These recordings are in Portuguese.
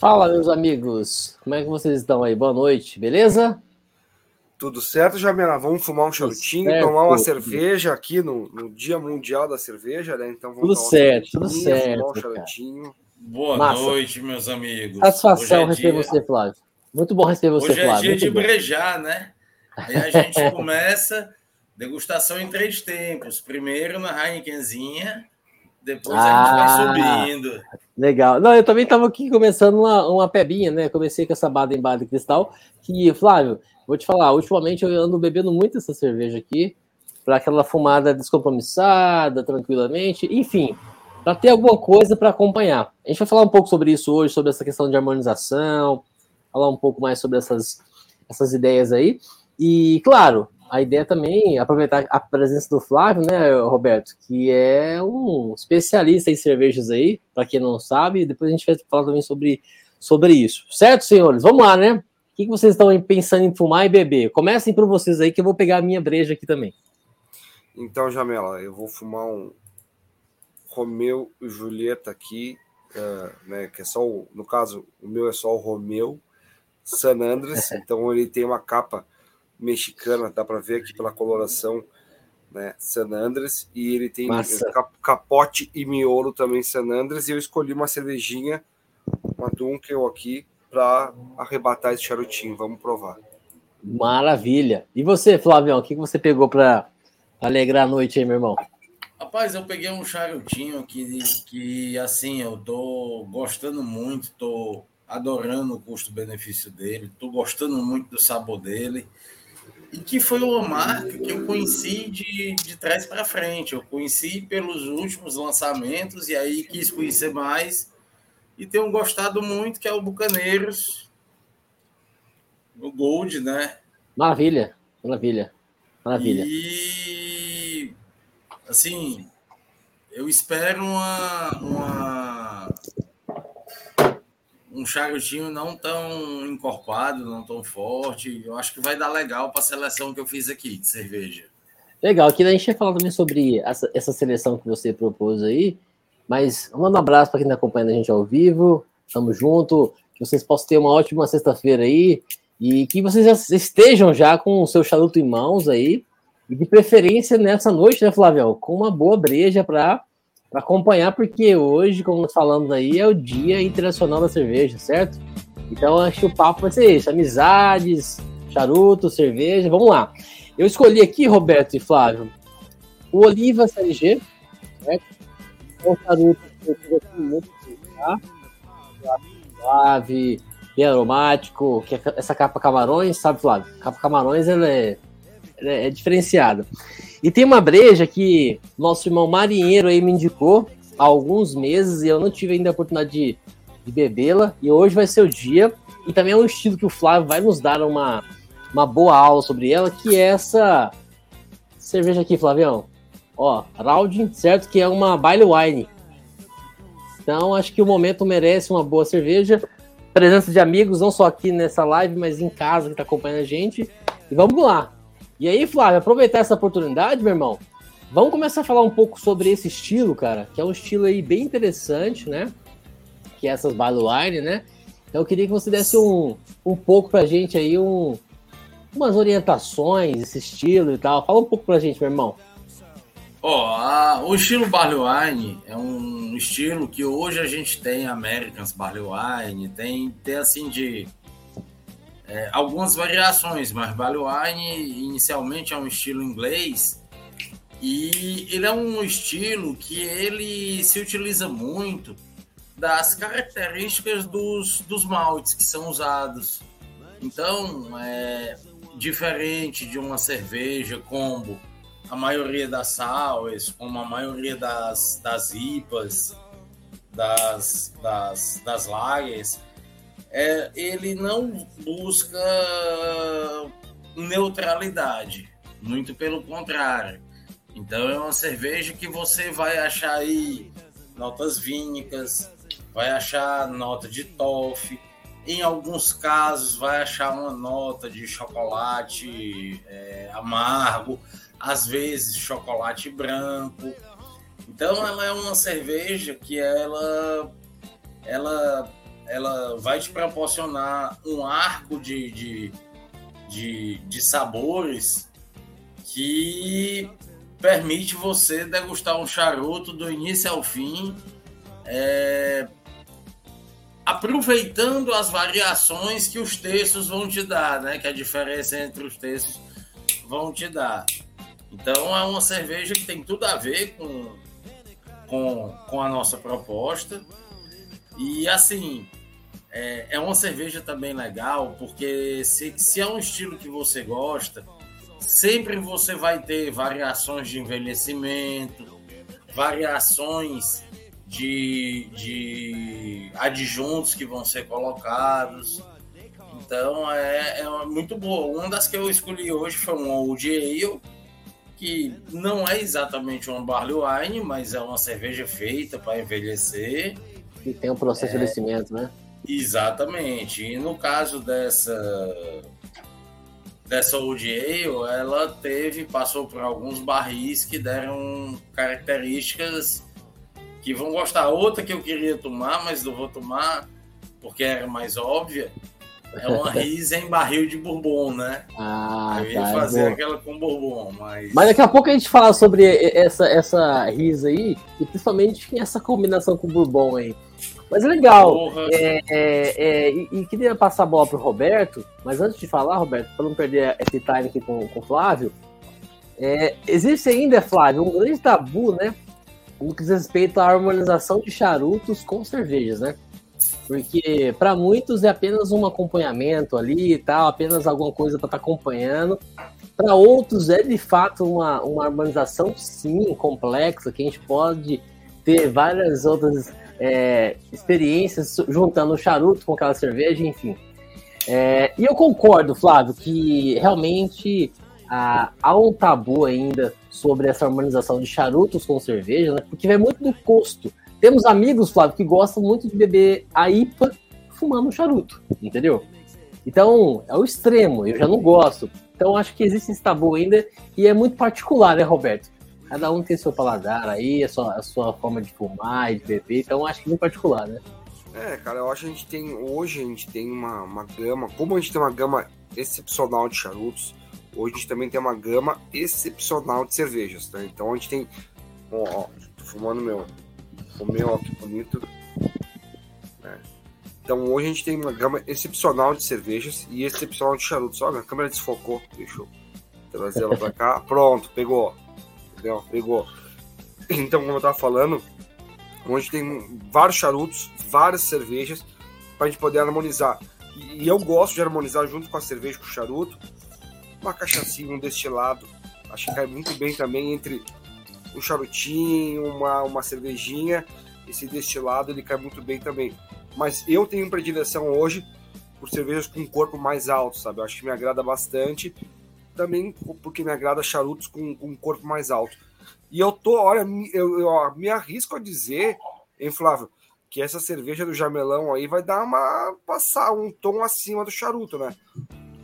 Fala, meus amigos. Como é que vocês estão aí? Boa noite, beleza? Tudo certo, Jamila? Vamos fumar um charutinho, tomar uma cerveja aqui no, no, Dia Mundial da Cerveja, né? Então vamos tudo certo, tudo certo. Fumar um charutinho. Boa Massa. noite, meus amigos. Satisfação é receber dia... você, Flávio. Muito bom receber você, Hoje Flávio. Hoje é dia Muito de bom. brejar, né? Aí a gente começa degustação em três tempos. Primeiro na Heinekenzinha, depois ah, a gente vai ah, subindo. Legal. Não, eu também estava aqui começando uma, uma pebinha, né? Comecei com essa Baden Baden Cristal, que, Flávio, vou te falar, ultimamente eu ando bebendo muito essa cerveja aqui, para aquela fumada descompromissada, tranquilamente, enfim, para ter alguma coisa para acompanhar. A gente vai falar um pouco sobre isso hoje, sobre essa questão de harmonização, falar um pouco mais sobre essas, essas ideias aí. E, claro, a ideia também é aproveitar a presença do Flávio, né, Roberto, que é um especialista em cervejas aí, para quem não sabe, depois a gente vai falar também sobre, sobre isso. Certo, senhores? Vamos lá, né? O que, vocês estão pensando em fumar e beber? Comecem por vocês aí, que eu vou pegar a minha breja aqui também. Então, Jamela, eu vou fumar um Romeu e Julieta aqui, uh, né, que é só, o, no caso, o meu é só o Romeu San Andres, então ele tem uma capa mexicana, dá para ver aqui pela coloração, né? San Andres, e ele tem capote e miolo também San Andres, e eu escolhi uma cervejinha, uma Dunkel aqui, para arrebatar esse charutinho. Vamos provar. Maravilha. E você, Flavião, o que você pegou para alegrar a noite aí, meu irmão? Rapaz, eu peguei um charutinho que, que assim, eu tô gostando muito, tô adorando o custo-benefício dele, tô gostando muito do sabor dele e que foi uma marca que eu conheci de, de trás para frente. Eu conheci pelos últimos lançamentos e aí quis conhecer mais e tenho gostado muito, que é o Bucaneiros, o Gold, né? Maravilha, maravilha, maravilha. E assim, eu espero uma, uma um charutinho não tão encorpado, não tão forte. Eu acho que vai dar legal para a seleção que eu fiz aqui de cerveja. Legal, aqui a gente ia falar também sobre essa, essa seleção que você propôs aí, mas manda um abraço para quem está acompanhando a gente ao vivo, tamo junto, que vocês possam ter uma ótima sexta-feira aí, e que vocês já estejam já com o seu charuto em mãos aí, e de preferência nessa noite, né, Flávio, com uma boa breja para para acompanhar, porque hoje, como nós falamos aí, é o Dia Internacional da Cerveja, certo? Então acho que o papo vai ser isso: amizades, charuto, cerveja. Vamos lá. Eu escolhi aqui, Roberto e Flávio, o Oliva CLG, certo? É um charuto que eu gosto muito? Suave, bem aromático, que é essa capa camarões, sabe, Flávio? Capa camarões ela é, ela é diferenciada. E tem uma breja que nosso irmão marinheiro aí me indicou há alguns meses e eu não tive ainda a oportunidade de, de bebê-la. E hoje vai ser o dia. E também é um estilo que o Flávio vai nos dar uma, uma boa aula sobre ela, que é essa cerveja aqui, Flavião. Ó, Raudin, certo? Que é uma Baile Wine. Então, acho que o momento merece uma boa cerveja. Presença de amigos, não só aqui nessa live, mas em casa que está acompanhando a gente. E vamos lá. E aí, Flávio, aproveitar essa oportunidade, meu irmão, vamos começar a falar um pouco sobre esse estilo, cara, que é um estilo aí bem interessante, né? Que é essas Wine, né? Então eu queria que você desse um, um pouco pra gente aí, um, umas orientações, esse estilo e tal. Fala um pouco pra gente, meu irmão. Ó, oh, o estilo Barley Wine é um estilo que hoje a gente tem Americans Barley Wine, tem, tem assim de é, algumas variações, mas Barley Wine inicialmente é um estilo inglês e ele é um estilo que ele se utiliza muito das características dos, dos maltes que são usados. Então, é diferente de uma cerveja combo, a maioria das sours, como a maioria das, das IPAs, das, das, das lagers, é, ele não busca neutralidade, muito pelo contrário. Então é uma cerveja que você vai achar aí notas vínicas, vai achar nota de toffee, em alguns casos vai achar uma nota de chocolate é, amargo, às vezes chocolate branco. Então ela é uma cerveja que ela ela ela vai te proporcionar um arco de, de, de, de sabores que permite você degustar um charuto do início ao fim, é, aproveitando as variações que os textos vão te dar, né? Que a diferença entre os textos vão te dar. Então é uma cerveja que tem tudo a ver com, com, com a nossa proposta. E assim, é, é uma cerveja também legal, porque se, se é um estilo que você gosta, sempre você vai ter variações de envelhecimento, variações de, de adjuntos que vão ser colocados. Então é, é muito boa. Uma das que eu escolhi hoje foi um Old Ale, que não é exatamente uma barley wine, mas é uma cerveja feita para envelhecer. E tem um processo é, de envelhecimento, né? Exatamente. E no caso dessa dessa Old Ale, ela teve, passou por alguns barris que deram características que vão gostar. Outra que eu queria tomar, mas não vou tomar porque era mais óbvia, é uma risa em barril de bourbon, né? Ah, eu ia tá, fazer boa. aquela com bourbon, mas... Mas daqui a pouco a gente fala sobre essa, essa risa aí, e principalmente essa combinação com bourbon aí. Mas é legal. É, é, é, e, e queria passar a bola pro Roberto, mas antes de falar, Roberto, para não perder esse time aqui com, com o Flávio, é, existe ainda, Flávio, um grande tabu, né? No que diz respeito à harmonização de charutos com cervejas, né? Porque para muitos é apenas um acompanhamento ali e tal, apenas alguma coisa para estar acompanhando. Para outros é de fato uma, uma harmonização, sim, complexa, que a gente pode ter várias outras é, experiências juntando o charuto com aquela cerveja, enfim. É, e eu concordo, Flávio, que realmente ah, há um tabu ainda sobre essa harmonização de charutos com cerveja, né? Porque vai muito do custo. Temos amigos, Flávio, que gostam muito de beber a IPA fumando um charuto, entendeu? Então, é o extremo, eu já não gosto. Então, acho que existe esse tabu ainda e é muito particular, né, Roberto? Cada um tem seu paladar aí, a sua, a sua forma de fumar e de beber, então acho que é muito particular, né? É, cara, eu acho que a gente tem. Hoje a gente tem uma, uma gama. Como a gente tem uma gama excepcional de charutos, hoje a gente também tem uma gama excepcional de cervejas, tá? Então a gente tem. Ó, ó tô fumando meu. O meu, ó, que bonito. É. Então hoje a gente tem uma gama excepcional de cervejas e excepcional de charutos. Olha, a câmera desfocou. Deixa eu trazer ela pra cá. Pronto, pegou. Entendeu? Pegou. Então, como eu tava falando, hoje tem vários charutos, várias cervejas pra gente poder harmonizar. E, eu gosto de harmonizar junto com a cerveja, com o charuto, uma cachaçinha, um destilado. Acho que cai muito bem também entre um charutinho, uma, uma cervejinha. Esse destilado ele cai muito bem também. Mas eu tenho predileção hoje por cervejas com corpo mais alto, sabe? Eu acho que me agrada bastante. Também porque me agrada charutos com, com um corpo mais alto. E eu tô, olha, eu, eu me arrisco a dizer, hein, Flávio, que essa cerveja do Jamelão aí vai dar uma. passar um tom acima do charuto, né?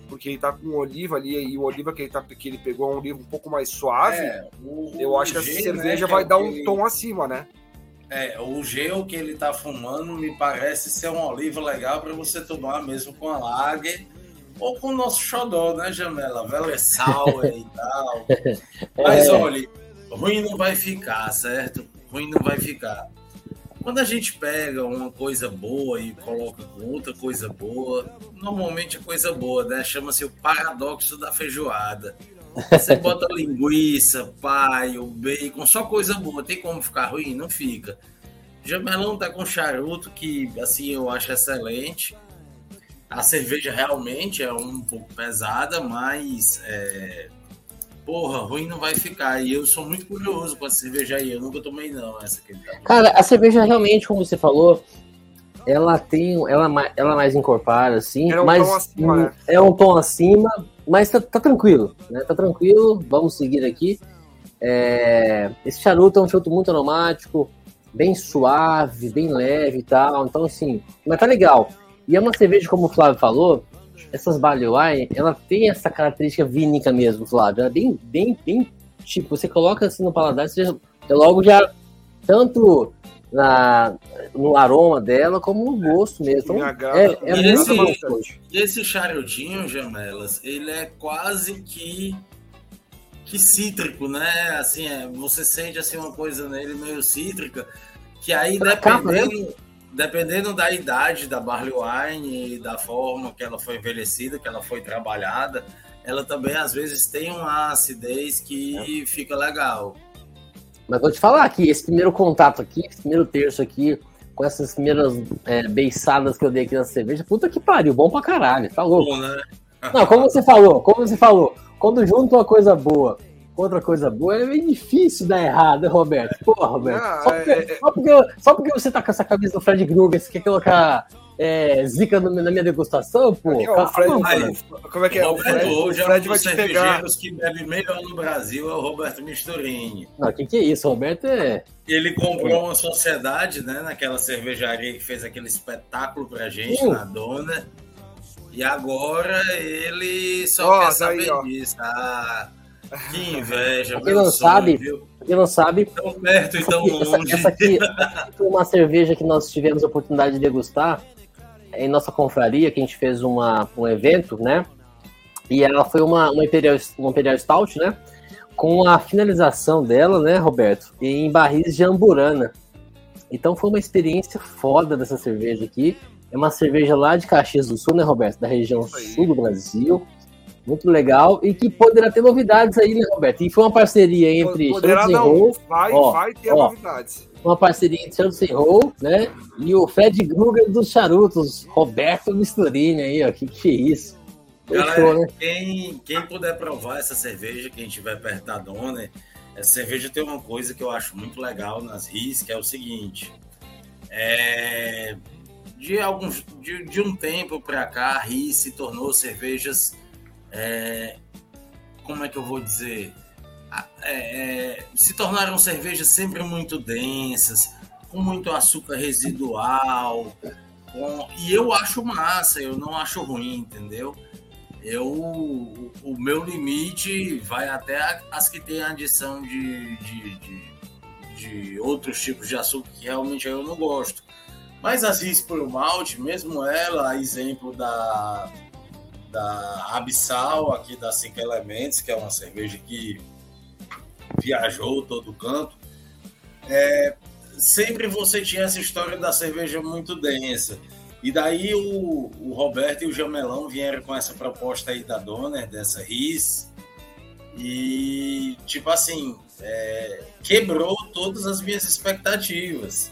Porque ele tá com oliva ali, e o oliva que ele, tá, que ele pegou é um oliva um pouco mais suave. É, o- eu acho que essa G, cerveja né, vai é dar um tom acima, né? É, o gel que ele tá fumando me parece ser uma oliva legal para você tomar mesmo com a lager ou com o nosso xodó, né, Jamela? Velessal e tal. Mas É. olha, ruim não vai ficar, certo? Ruim não vai ficar. Quando a gente pega uma coisa boa e coloca com outra coisa boa, normalmente é coisa boa, né? Chama-se o paradoxo da feijoada. Você bota linguiça, paio, bacon, só coisa boa. Tem como ficar ruim? Não fica. Jamelão tá com charuto, que assim eu acho excelente. A cerveja realmente é um pouco pesada, mas é, porra, ruim não vai ficar. E eu sou muito curioso com essa cerveja aí. Eu nunca tomei, não, essa aqui. Tá Cara, a cerveja realmente, como você falou, ela tem. Ela, ma- ela é mais encorpada, assim, É um mas tom acima, né? é um tom acima, mas tá, tá tranquilo, né? Tá tranquilo, vamos seguir aqui. É, esse charuto é um charuto muito aromático, bem suave, bem leve e tal. Então, assim, mas tá legal. E é uma cerveja, como o Flávio falou, essas Barley Wine, ela tem essa característica vínica mesmo, Flávio. Ela é bem, bem, bem, tipo, você coloca assim no paladar, você já, logo já, tanto na, no aroma dela, como no gosto mesmo. Então, agrada, é, é e muito esse-. E esse charutinho, Jamelas, ele é quase que que cítrico, né? Assim, é, você sente assim uma coisa nele meio cítrica, que aí Na capa, né? Dependendo, da idade da barley wine e da forma que ela foi envelhecida, que ela foi trabalhada, ela também às vezes tem uma acidez que É. fica legal. Mas vou te falar aqui, esse primeiro contato aqui, esse primeiro terço aqui, com essas primeiras é, beiçadas que eu dei aqui na cerveja, puta que pariu, bom pra caralho, tá louco. Bom, né? Não, como você falou, como você falou, quando junta uma coisa boa outra coisa boa, é meio difícil dar errado, né, Roberto? Porra, Roberto. Não, só, é- porque, é- só, porque, só porque você tá com essa camisa do Fred Krueger, você quer colocar é, zica no- na minha degustação, pô? Aqui, ó, o Fred, Calma, aí. como é que é? o Fred, o hoje é um Fred vai dos te pegar. cervejeiros que bebe melhor no Brasil, é o Roberto Misturini. O que, que é isso? O Roberto é. Ele comprou uma sociedade, né, naquela cervejaria que fez aquele espetáculo pra gente Uh. na dona. E agora ele só Ó, quer tá saber aí, disso. Ah, que inveja, Pra quem não sabe, viu? Quem não sabe, Tão perto e tão essa, longe. essa aqui foi uma cerveja que nós tivemos a oportunidade de degustar em nossa confraria, que a gente fez uma, um evento, né? E ela foi uma, uma, Imperial, uma Imperial Stout, né? Com a finalização dela, né, Roberto? Em barris de amburana. Então foi uma experiência foda dessa cerveja aqui. É uma cerveja lá de Caxias do Sul, né, Roberto? Da região sul do Brasil. Muito legal. E que poderá ter novidades aí, né, Roberto? E foi uma parceria entre Poderá and não, Roll vai, Ó, vai ter ó. novidades. uma parceria entre Santos e Roll, né? E o Fred Krueger dos charutos, Roberto Misturini aí, ó. Que que é isso? Galera, né? quem, quem puder provar essa cerveja, quem estiver perto da dona, essa cerveja tem uma coisa que eu acho muito legal nas RIS, que é o seguinte. É, de, alguns, de, de um tempo para cá, a RIS se tornou cervejas. É, como é que eu vou dizer? Ah, é, é, se tornaram cervejas sempre muito densas, com muito açúcar residual. com- e eu acho massa, eu não acho ruim, entendeu? Eu, o, o meu limite vai até as que têm adição de, de, de, de outros tipos de açúcar que realmente eu não gosto. Mas as RIS por malte, mesmo ela, exemplo da, da Abissal, aqui da Cinco Elementos, que é uma cerveja que viajou todo canto, é, sempre você tinha essa história da cerveja muito densa. E daí o, o Roberto e o Jamelão vieram com essa proposta aí da Donner, dessa RIS, e tipo assim, é, quebrou todas as minhas expectativas.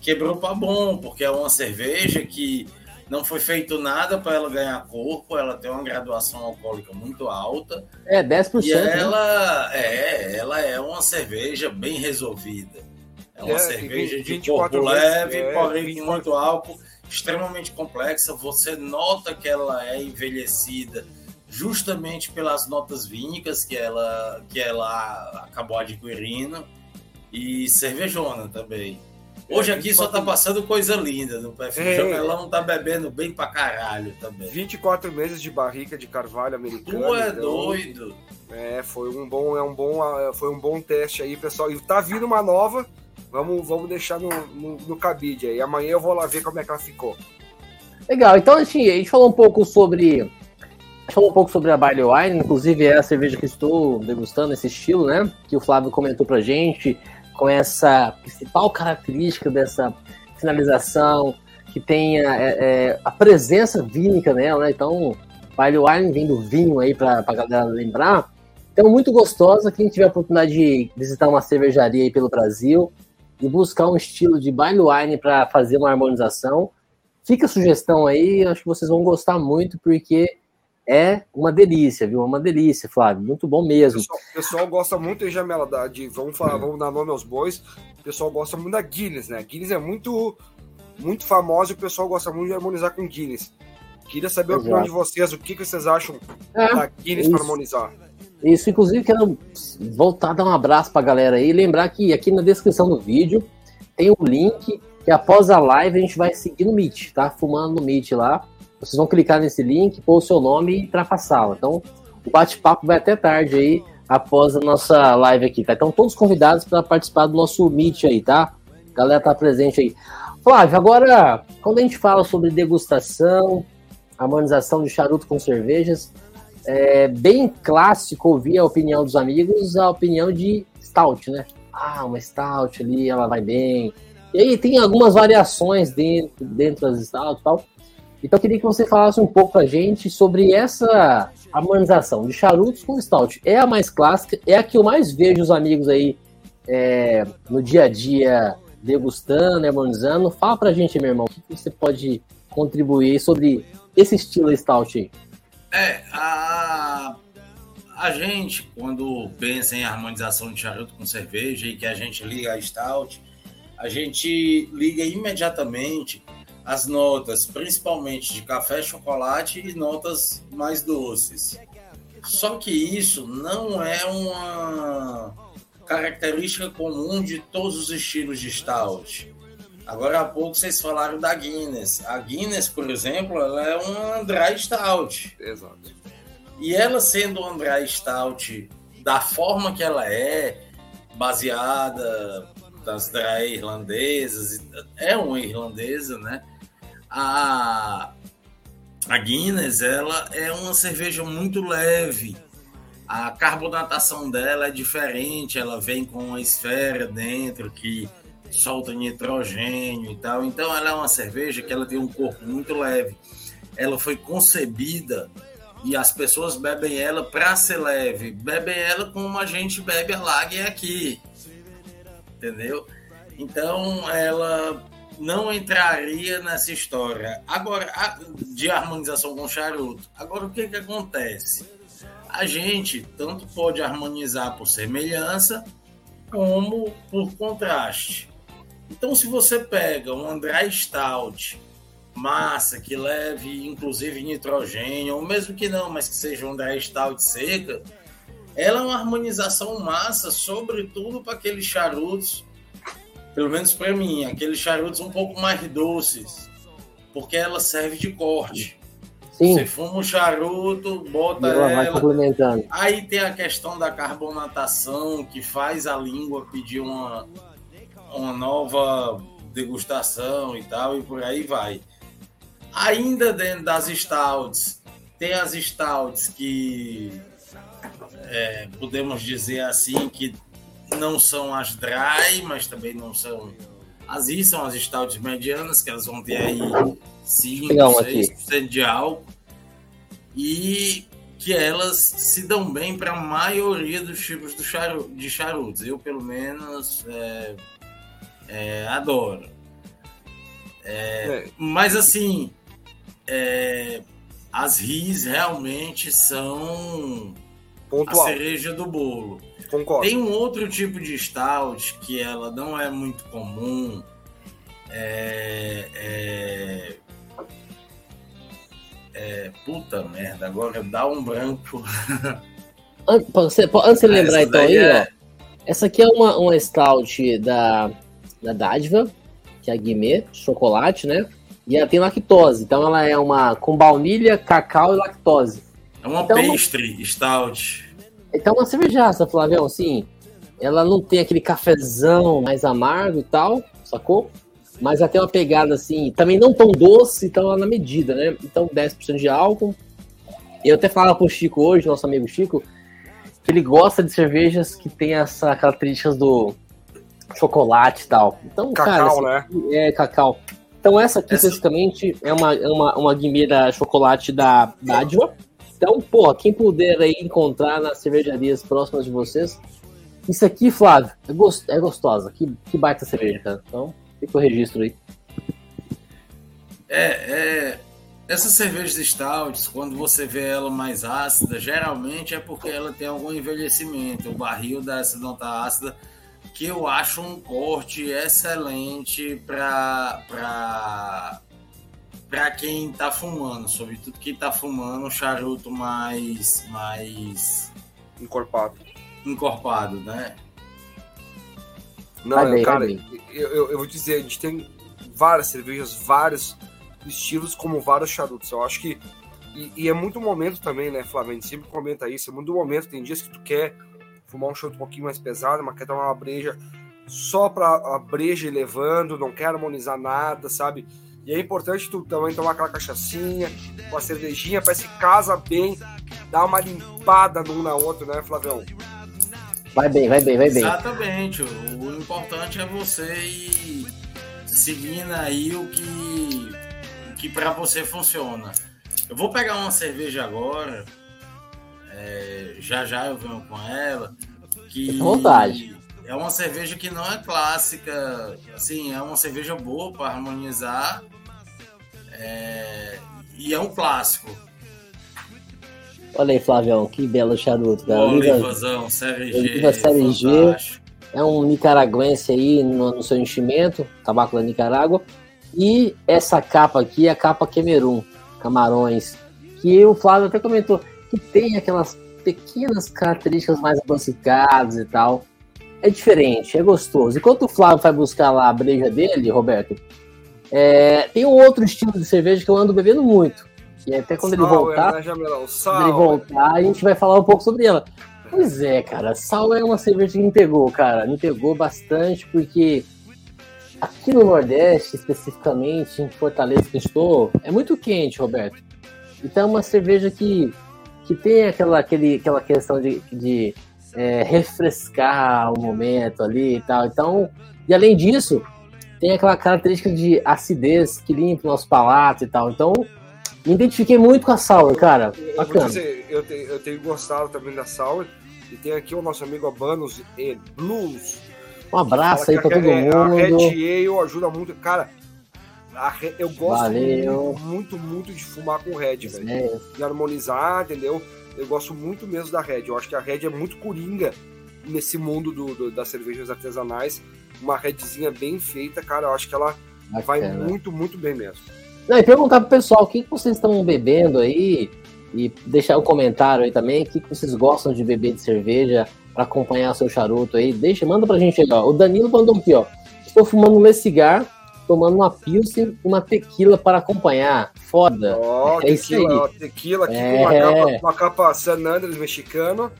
Quebrou para bom, porque é uma cerveja que não foi feito nada para ela ganhar corpo, ela tem uma graduação alcoólica muito alta. É, 10%. E né? ela é, ela é uma cerveja bem resolvida. É uma É, cerveja tem de 24 corpo leve, é, porém com 24. muito álcool, extremamente complexa. Você nota que ela é envelhecida justamente pelas notas vínicas que ela, que ela acabou adquirindo e cervejona também. Hoje É, aqui só tá 24 passando coisa linda no perfil. É. O Jamelão tá bebendo bem pra caralho também. 24 meses de barrica de carvalho americano. Tu é então, doido. É, foi um bom, é um bom, ah, foi um bom teste aí, pessoal. E tá vindo uma nova. Vamos, vamos deixar no, no, no cabide aí. Amanhã eu vou lá ver como é que ela ficou. Legal, então assim, a gente falou um pouco sobre. A gente falou um pouco sobre a Barley Wine, inclusive é a cerveja que estou degustando, esse estilo, né? Que o Flávio comentou pra gente, com essa principal característica dessa finalização, que tenha é, é, a presença vínica nela, né? Então, Barley Wine vem do vinho aí pra, pra galera lembrar. Então, muito gostosa. Quem tiver a oportunidade de visitar uma cervejaria aí pelo Brasil e buscar um estilo de Barley Wine para fazer uma harmonização, Fica a sugestão aí, acho que vocês vão gostar muito, porque é uma delícia, viu? É uma delícia, Flávio. Muito bom O mesmo. pessoal, o pessoal gosta muito de Jamela, da- de, vamos, falar, vamos dar nome aos bois. O pessoal gosta muito da Guinness, né? Guinness é muito, muito famosa e o pessoal gosta muito de harmonizar com Guinness. Queria saber a opinião Exato. de vocês, o que, que vocês acham É, da Guinness para harmonizar. Isso, inclusive, quero voltar a dar um abraço pra galera aí. Lembrar que aqui na descrição do vídeo tem um link que após a live a gente vai seguir no Meet, tá? Fumando no Meet lá. Vocês vão clicar nesse link, pôr o seu nome e entrar pra sala. Então, o bate-papo vai até tarde aí, após a nossa live aqui, tá? Então, todos convidados para participar do nosso Meet aí, tá? A galera tá presente aí. Flávio, agora, quando a gente fala sobre degustação, harmonização de charuto com cervejas, é bem clássico ouvir a opinião dos amigos, a opinião de stout, né? Ah, uma stout ali, ela vai bem. E aí tem algumas variações dentro, dentro das stout e tal. Então eu queria que você falasse um pouco pra gente sobre essa harmonização de charutos com stout. É a mais clássica, é a que eu mais vejo os amigos aí é, no dia a dia degustando, harmonizando. Fala pra gente, meu irmão, o que você pode contribuir sobre esse estilo stout aí. É, a, a gente, quando pensa em harmonização de charuto com cerveja e que a gente liga a stout, a gente liga imediatamente as notas, principalmente de café, chocolate e notas mais doces. Só que isso não é uma característica comum de todos os estilos de stout. Agora há pouco vocês falaram da Guinness. A Guinness, por exemplo, ela é uma dry stout. Exato. E ela sendo uma dry stout da forma que ela é, baseada das dry irlandesas, é uma irlandesa, né? A, a Guinness, ela é uma cerveja muito leve. A carbonatação dela é diferente, ela vem com uma esfera dentro que solta nitrogênio e tal. Então ela é uma cerveja que ela tem um corpo muito leve. Ela foi concebida e as pessoas bebem ela para ser leve. Bebem ela como a gente bebe a Lager aqui. Entendeu? Então ela não entraria nessa história. Agora, de harmonização com charuto. Agora, o que, que acontece? A gente tanto pode harmonizar por semelhança como por contraste. Então, se você pega um André Stout massa, que leve inclusive nitrogênio, ou mesmo que não, mas que seja um André Stout seca, ela é uma harmonização massa, sobretudo para aqueles charutos, pelo menos para mim, aqueles charutos um pouco mais doces, porque ela serve de corte. Sim. Você fuma um charuto, bota ela, ela. Vai complementando. Aí tem a questão da carbonatação, que faz a língua pedir uma, uma nova degustação e tal, e por aí vai. Ainda dentro das stouts, tem as stouts que é, podemos dizer assim que não são as dry, mas também não são as I, são as stouts medianas, que elas vão ter aí 5, 6% de álcool. E que elas se dão bem para a maioria dos tipos de charutos. Eu, pelo menos, é, é, adoro. É, é. Mas assim, é, as RIS realmente são Pontual. a cereja do bolo. Concordo. Tem um outro tipo de stout que ela não é muito comum. É, é, é, puta merda, agora dá um branco. Antes, de lembrar então aí, é... ó. Essa aqui é uma, uma stout da da dádiva, que é a guimê, chocolate, né? E ela tem lactose, então ela é uma com baunilha, cacau e lactose. É uma então, pastry stout. Então uma cervejaça, Flavião, assim, ela não tem aquele cafezão mais amargo e tal, sacou? Mas ela tem uma pegada assim, também não tão doce, então ela na medida, né? Então 10% de álcool. Eu até falava pro Chico hoje, nosso amigo Chico, que ele gosta de cervejas que tem essa características do chocolate e tal. Então, cacau, cara, né? É, cacau. Então, essa aqui, essa... especificamente, é uma, é uma, uma guimê chocolate da Dádiva. Então, pô, quem puder aí encontrar nas cervejarias próximas de vocês. Isso aqui, Flávio, é, gost, é gostosa. Que, que baita cerveja, cara. Então, fica o registro aí. É, é, essas cervejas stouts, quando você vê ela mais ácida, geralmente é porque ela tem algum envelhecimento. O barril dessa não tá ácida que eu acho um corte excelente para para quem está fumando, sobretudo quem está fumando um charuto mais mais encorpado. Encorpado, né? Não, bem, cara, eu, eu, eu, vou dizer, a gente tem várias cervejas, vários estilos, como vários charutos. Eu acho que. E, e é muito momento também, né, Flávio? A gente sempre comenta isso, é muito momento. Tem dias que tu quer fumar um charuto um pouquinho mais pesado, mas quer tomar uma breja só para a breja ir levando, não quer harmonizar nada, sabe? E é importante tu também tomar aquela cachaçinha, com a cervejinha, parece que casa bem, dá uma limpada num na outro, né, Flavião? Vai bem, vai bem, vai bem. Exatamente. O importante é você ir seguindo aí o que, o que para você funciona. Eu vou pegar uma cerveja agora, é, já já eu venho com ela. Que vontade. É uma cerveja que não é clássica, assim, é uma cerveja boa para harmonizar. É, e é um clássico. Olha aí, Flavião, que belo charuto, cara. Olivazão, série G. Oliva série G. É um nicaragüense aí no, no, seu enchimento, tabaco da Nicarágua. E essa capa aqui é a capa Camerun, Camarões, que o Flávio até comentou que tem aquelas pequenas características mais adocicadas e tal. É diferente, é gostoso. Enquanto o Flávio vai buscar lá a breja dele, Roberto, é, tem um outro estilo de cerveja que eu ando bebendo muito. E até quando ele voltar, né, quando ele voltar, a gente vai falar um pouco sobre ela. Pois é, cara, Sal é uma cerveja que me pegou, cara. Me pegou bastante porque aqui no Nordeste, especificamente em Fortaleza que estou, é muito quente, Roberto. Então é uma cerveja que que tem aquela, aquele, aquela questão de, de é, refrescar o momento ali e tal. Então, e além disso, tem aquela característica de acidez que limpa o nosso palato e tal. Então, me identifiquei muito com a Sour, cara. Bacana. Dizer, eu, tenho, eu tenho gostado também da Sour. E tem aqui o nosso amigo Abanos e Blues. Um abraço aí pra todo é, mundo. A Red Ale ajuda muito. Cara, eu gosto muito, muito, muito, de fumar com Red, velho. É. De harmonizar, entendeu? Eu gosto muito mesmo da Red. Eu acho que a Red é muito coringa nesse mundo do, do das cervejas artesanais. Uma Redzinha bem feita, cara, eu acho que ela Bacana. vai muito, muito bem mesmo. Não, e perguntar pro pessoal o que vocês estão bebendo aí e deixar um comentário aí também, o que vocês gostam de beber de cerveja para acompanhar seu charuto aí. Deixa, manda pra gente aí, ó. O Danilo mandou aqui, ó. Estou fumando um cigar tomando uma pilsen e uma tequila para acompanhar. Foda. Ó, oh, é tequila, ó, tequila aqui é... com uma capa, uma capa San Andres mexicano.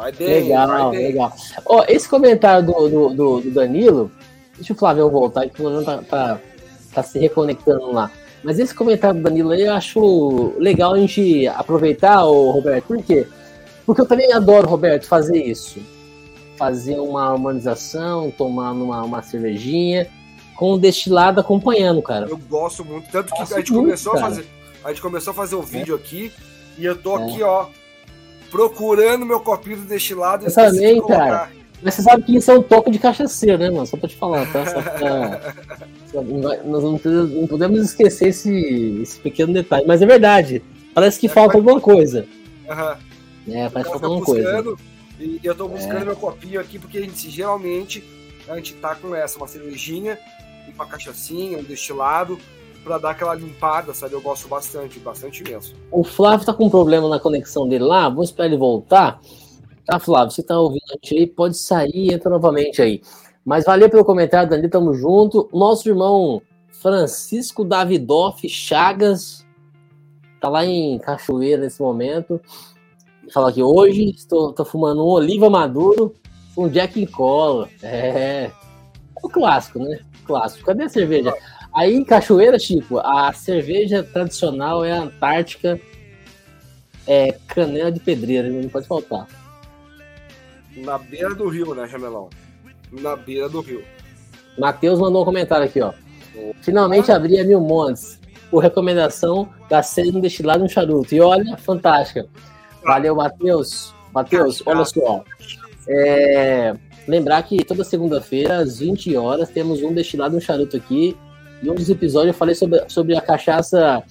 Vai bem, legal, vai bem. legal. Ó, esse comentário do, do, do, do Danilo, deixa o Flávio voltar, que o Flávio tá, tá, tá se reconectando lá. Mas esse comentário do Danilo aí eu acho legal a gente aproveitar, ô, Roberto. Por quê? Porque eu também adoro, Roberto, fazer isso. Fazer uma harmonização, tomar uma, uma cervejinha com o destilado acompanhando, cara. Eu gosto muito. Tanto que a gente muito, começou cara. a fazer. A gente começou a fazer o vídeo é. aqui e eu tô é. aqui, ó, procurando meu copinho do destilado. Eu também, cara. Mas você sabe que isso é um toque de cachaceiro, né, mano? Só pra te falar, tá? Pra... Nós não podemos esquecer esse, esse pequeno detalhe. Mas é verdade. Parece que é, falta alguma coisa. Aham. É, parece que falta alguma coisa. E eu tô buscando é. meu copinho aqui, porque a gente geralmente a gente tá com essa, uma cervejinha uma cachaçinha, um destilado, para dar aquela limpada, sabe? Eu gosto bastante, bastante mesmo. O Flávio tá com um problema na conexão dele lá, vamos esperar ele voltar. Tá, Flávio, você tá ouvindo a gente aí, pode sair e entra novamente aí. Mas valeu pelo comentário, Dani, tamo junto. Nosso irmão Francisco Davidoff Chagas tá lá em Cachoeira nesse momento. Fala que hoje estou, tô fumando um oliva maduro com Jack Cola. É, é o clássico, né? clássico. Cadê a cerveja? Aí em Cachoeira, Chico, a cerveja tradicional é a Antártica, é canela de pedreira, não pode faltar. Na beira do rio, né, Jamelão? Na beira do rio. Matheus mandou um comentário aqui, ó. Finalmente abri a Mil Montes, por recomendação da série um destilado no charuto. E olha, fantástica. Valeu, Matheus. Matheus, olha só. É, Lembrar que toda segunda-feira, às 20 horas, temos um destilado um charuto aqui. E um dos episódios eu falei sobre, sobre a cachaça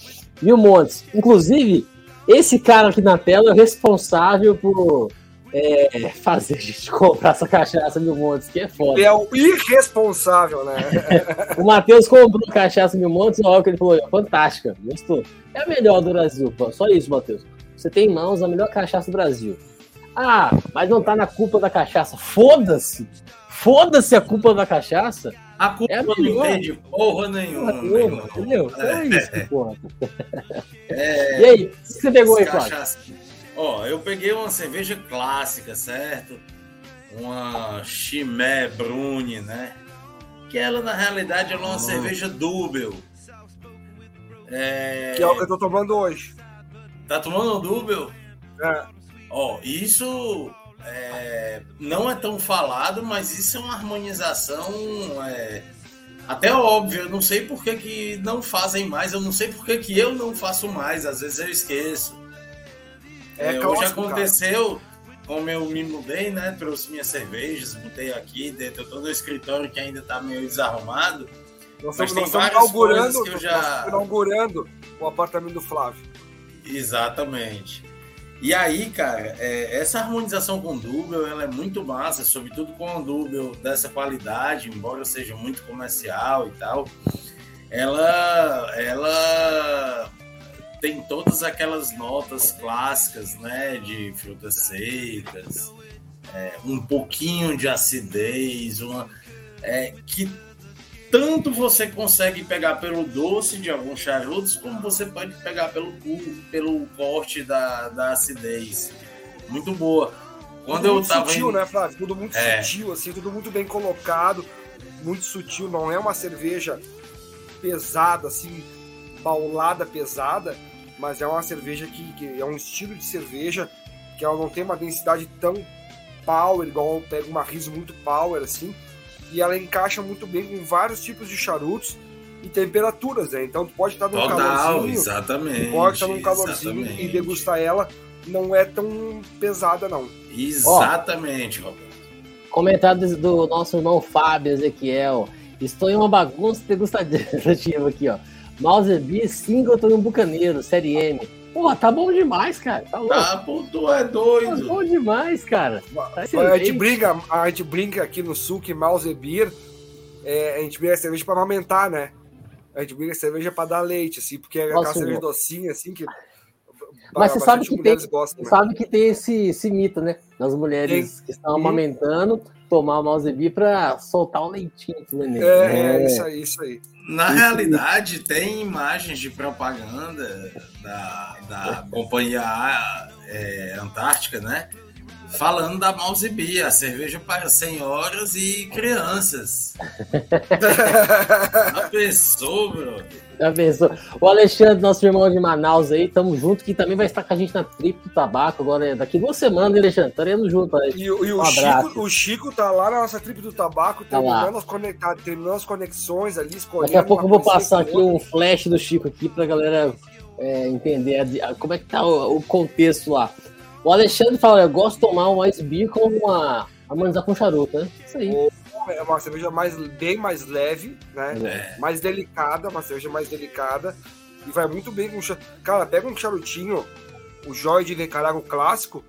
Mil Montes. Inclusive, esse cara aqui na tela é o responsável por é, fazer a gente comprar essa cachaça Mil Montes, que é foda. Ele é o irresponsável, né? o Matheus comprou a cachaça Mil Montes, olha o que ele falou, fantástica, gostou. É a melhor do Brasil, só isso, Matheus. Você tem em mãos a melhor cachaça do Brasil. Ah, mas não tá na culpa da cachaça. Foda-se! Foda-se a culpa da cachaça. A culpa é a não tem de porra nenhuma. Porra nenhuma entendeu? É, isso, porra. É, e aí, o que você pegou aí, Flávio? Ó, eu peguei uma cerveja clássica, certo? uma Chimé Bruni, né? Que ela, na realidade, é uma Hum. cerveja Dubel. É... Que é o que eu tô tomando hoje. Tá tomando um Dubel? É, Ó, isso é, não é tão falado, mas isso é uma harmonização é, até óbvia. Eu não sei por que, que não fazem mais, eu não sei por que, que eu não faço mais, às vezes eu esqueço. É É, hoje aconteceu, como eu me mudei, né? Trouxe minhas cervejas, botei aqui dentro todo o escritório que ainda tá meio desarrumado. nós Mas estamos, tem nós inaugurando, coisas que eu já- inaugurando o apartamento do Flávio. Exatamente. E aí, cara, é, essa harmonização com Double, ela é muito massa, sobretudo com um Double dessa qualidade, embora seja muito comercial e tal. Ela, ela tem todas aquelas notas clássicas, né, de frutas secas, é, um pouquinho de acidez, uma é, que tanto você consegue pegar pelo doce de alguns charutos, como você pode pegar pelo, pelo corte da, da acidez. Muito boa. Quando tudo eu muito tava sutil, em- né, Flávio? Tudo muito É. sutil, assim, tudo muito bem colocado, muito sutil. Não é uma cerveja pesada, assim, paulada pesada, mas é uma cerveja que, que é um estilo de cerveja que ela não tem uma densidade tão power, igual pega uma riso muito power, assim, e ela encaixa muito bem com vários tipos de charutos e temperaturas, né? Então tu pode estar num Total, calorzinho, exatamente. pode estar num calorzinho exatamente. e degustar ela não é tão pesada, não. Exatamente, Roberto. Comentário do nosso irmão Fábio Ezequiel. Estou em uma bagunça degustativa aqui, ó. Mauserby, Singleton e um Bucaneiro, Série M. Porra, tá bom demais, cara. Tá louco. Pô, tu é Tá doido. bom demais, cara. Tá A gente, brinca, a gente brinca aqui no sul que Mouse Beer, é, a gente brinca cerveja pra amamentar, né? A gente brinca cerveja pra dar leite, assim, porque é aquela Nossa, cerveja docinha, assim, que. Mas você sabe que tem, gostam, né? sabe que tem esse, esse mito, né? Das mulheres que estão amamentando, tomar o Mauserby pra soltar o leitinho pro neném. É, é, isso aí, isso aí. Na realidade, tem imagens de propaganda da, da companhia é, Antártica, né? Falando da Mousebee, a cerveja para senhoras e crianças. Já pensou, bro? Já pensou? O Alexandre, nosso irmão de Manaus aí, tamo junto, que também vai estar com a gente na Trip do Tabaco agora, daqui duas semanas, hein, Alexandre? Estaremos juntos aí. E, o- e o, Um abraço. Chico, o Chico tá lá na nossa tripe do tabaco, Tá terminando, as, conecta- terminando as conexões ali, escolhendo. Daqui a pouco eu vou passar aqui um flash do Chico aqui pra galera é, entender a a- como é que tá o, o contexto lá. O Alexandre fala, eu gosto de tomar um ice beer com uma harmonizar com charuto, né? Isso aí. É uma cerveja mais, bem mais leve, né? É. mais delicada, uma cerveja mais delicada. E vai muito bem com charutinho. Cara, pega um charutinho, o Joy de Nicarágua clássico.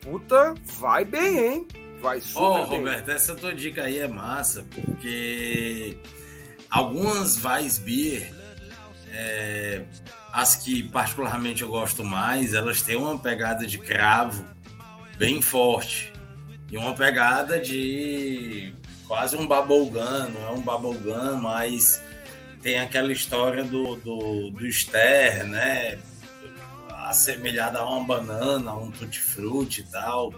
Puta, vai bem, hein? Vai super Ó, bem. Roberto, essa tua dica aí é massa, porque algumas Weissbier, é, as que particularmente eu gosto mais, elas têm uma pegada de cravo bem forte. E uma pegada de quase um bubblegum, não é um bubblegum, mas tem aquela história do, do, do ester, né? Assemelhada a uma banana, um tutti-frutti e tal.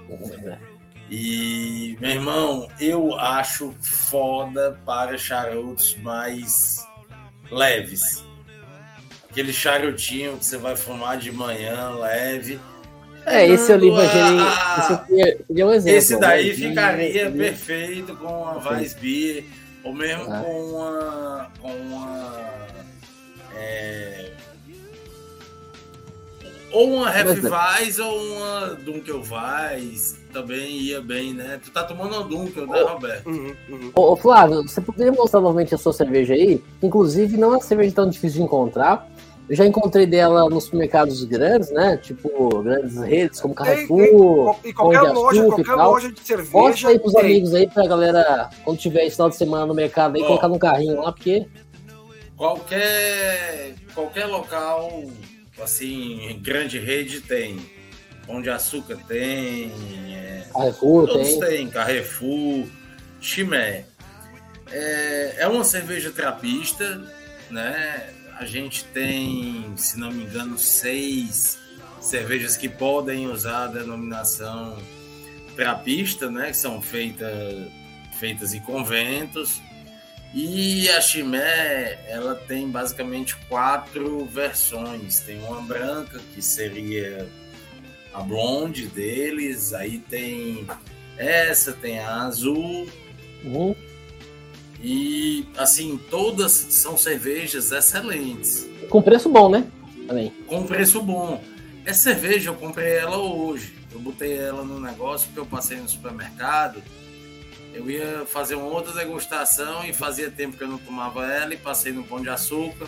E, meu irmão, eu acho foda para charutos mais leves. Aquele charutinho que você vai fumar de manhã, leve. É, esse eu li Dando Evangelho. a- Esse aqui é- um exemplo. Esse daí né? ficaria perfeito com uma Weissbier, ou mesmo Ah. com uma. Com uma é, ou uma Hefeweiss ou uma Dunkelweiss também ia bem, né? Tu tá tomando uma Dunkel, né, Roberto? Uhum, uhum. Ô, Flávio, você poderia mostrar novamente a sua cerveja aí? Inclusive, não é uma cerveja tão difícil de encontrar. Eu já encontrei dela nos supermercados grandes, né? Tipo, grandes redes como Tem, Carrefour, tem. E qualquer Pão de loja, Açúcar e qualquer tal. loja de cerveja. Mostra aí pros tem. amigos aí, pra galera, quando tiver esse final de semana no mercado aí, Ó. colocar num carrinho lá, porque Qualquer, qualquer local, assim, grande rede tem. Pão de Açúcar tem, é, Carrefour Todos tem. têm, Carrefour, Chimé. É, é uma cerveja trapista, né? A gente tem, se não me engano, seis cervejas que podem usar a denominação trapista, né? Que são feita, feitas em conventos. E a Chimé, ela tem basicamente quatro versões. Tem uma branca, que seria a blonde deles. Aí tem essa, tem a azul. Uhum. E, assim, todas são cervejas excelentes. Com preço bom, né? Também. Com preço bom. Essa cerveja eu comprei ela hoje. Eu botei ela no negócio porque eu passei no supermercado. Eu ia fazer uma outra degustação e fazia tempo que eu não tomava ela e passei no Pão de Açúcar.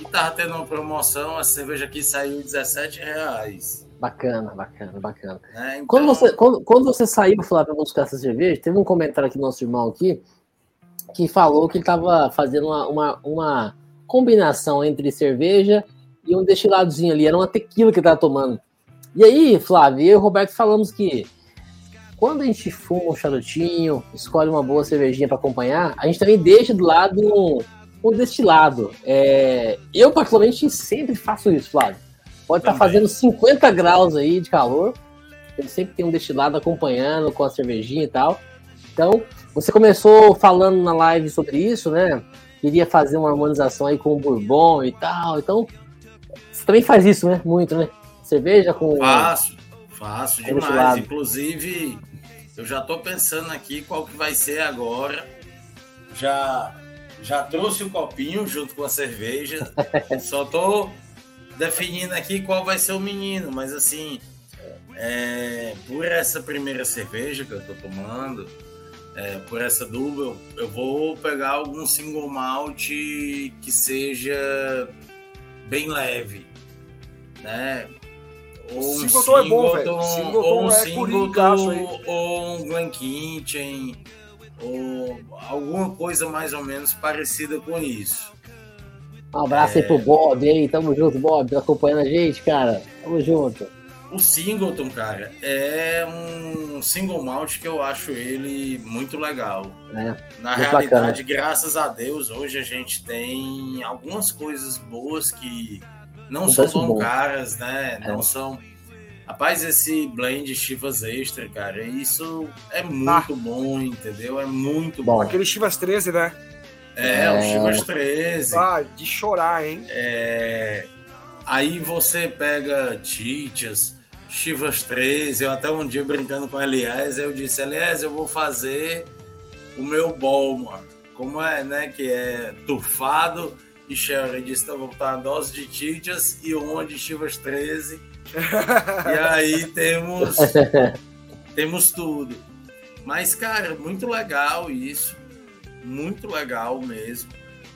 E tava tendo uma promoção, a cerveja aqui saiu 17 reais. Bacana, bacana, bacana. né? Então, Quando você, quando, quando você saiu, Flávio, para buscar essa cerveja, teve um comentário aqui do nosso irmão aqui que falou que ele estava fazendo uma, uma, uma combinação entre cerveja e um destiladozinho ali. Era uma tequila que ele estava tomando. E aí, Flávio, eu e o Roberto falamos que quando a gente fuma um charutinho, escolhe uma boa cervejinha para acompanhar, a gente também deixa do lado um, um destilado. É, eu, particularmente, sempre faço isso, Flávio. Pode estar Também. fazendo 50 graus aí de calor. Ele sempre tem um destilado acompanhando com a cervejinha e tal. Então, você começou falando na live sobre isso, né? Queria fazer uma harmonização aí com o Bourbon e tal. Então, você também faz isso, né? Muito, né? Cerveja com. Faço, faço Como demais. Inclusive, eu já tô pensando aqui qual que vai ser agora. Já, já trouxe o copinho junto com a cerveja. Só tô definindo aqui qual vai ser o menino, mas assim, é, por essa primeira cerveja que eu tô tomando, é, por essa dupla, eu, eu vou pegar algum single malt que seja bem leve, né? Ou um Singleton é bom, velho. Singleton ou um é aí. Singleton, ou um Glenkinchen, ou alguma coisa mais ou menos parecida com isso. Um abraço aí É. pro Bob aí. Tamo junto, Bob. Acompanhando a gente, cara. Tamo junto. O Singleton, cara, é um single malt que eu acho ele muito legal. Né? Na Muito realidade, graças a Deus, hoje a gente tem algumas coisas boas que não Um são tão caras, né? É. Não são. Rapaz, esse blend Chivas Extra, cara, isso é muito bom, entendeu? É muito bom. Bom. Aquele Chivas 13, né? É, É. o Chivas 13. Ah, de chorar, hein? É, Aí você pega Titias, Chivas 13. Eu até um dia brincando com a Elias, eu disse: Elias, eu vou fazer o meu bol, mano. Como é, né? Que é turfado e sherry. Disse: então, vou botar uma dose de Titias e uma de Chivas 13. e aí temos, temos tudo. Mas, cara, muito legal isso. Muito legal mesmo.